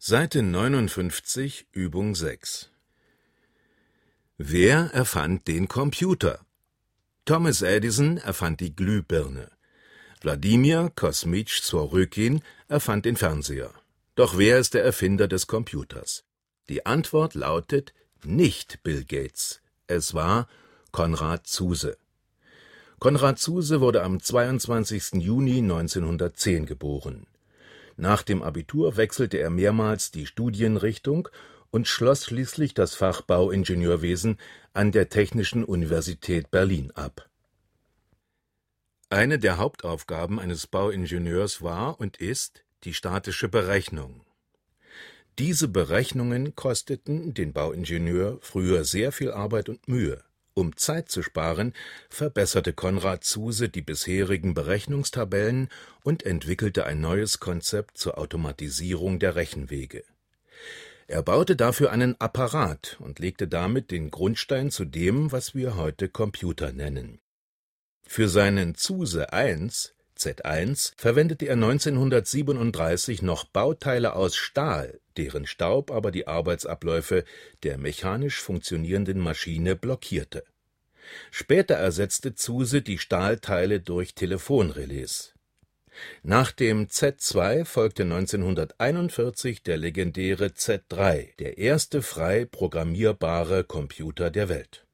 Seite 59, Übung 6 Wer erfand den Computer? Thomas Edison erfand die Glühbirne. Wladimir Kosmitsch Zworykin erfand den Fernseher. Doch wer ist der Erfinder des Computers? Die Antwort lautet nicht Bill Gates. Es war Konrad Zuse. Konrad Zuse wurde am 22. Juni 1910 geboren. Nach dem Abitur wechselte er mehrmals die Studienrichtung und schloss schließlich das Fach Bauingenieurwesen an der Technischen Universität Berlin ab. Eine der Hauptaufgaben eines Bauingenieurs war und ist die statische Berechnung. Diese Berechnungen kosteten den Bauingenieur früher sehr viel Arbeit und Mühe. Um Zeit zu sparen, verbesserte Konrad Zuse die bisherigen Berechnungstabellen und entwickelte ein neues Konzept zur Automatisierung der Rechenwege. Er baute dafür einen Apparat und legte damit den Grundstein zu dem, was wir heute Computer nennen. Für seinen Zuse 1 Z1 verwendete er 1937 noch Bauteile aus Stahl, deren Staub aber die Arbeitsabläufe der mechanisch funktionierenden Maschine blockierte. Später ersetzte Zuse die Stahlteile durch Telefonrelais. Nach dem Z2 folgte 1941 der legendäre Z3, der erste frei programmierbare Computer der Welt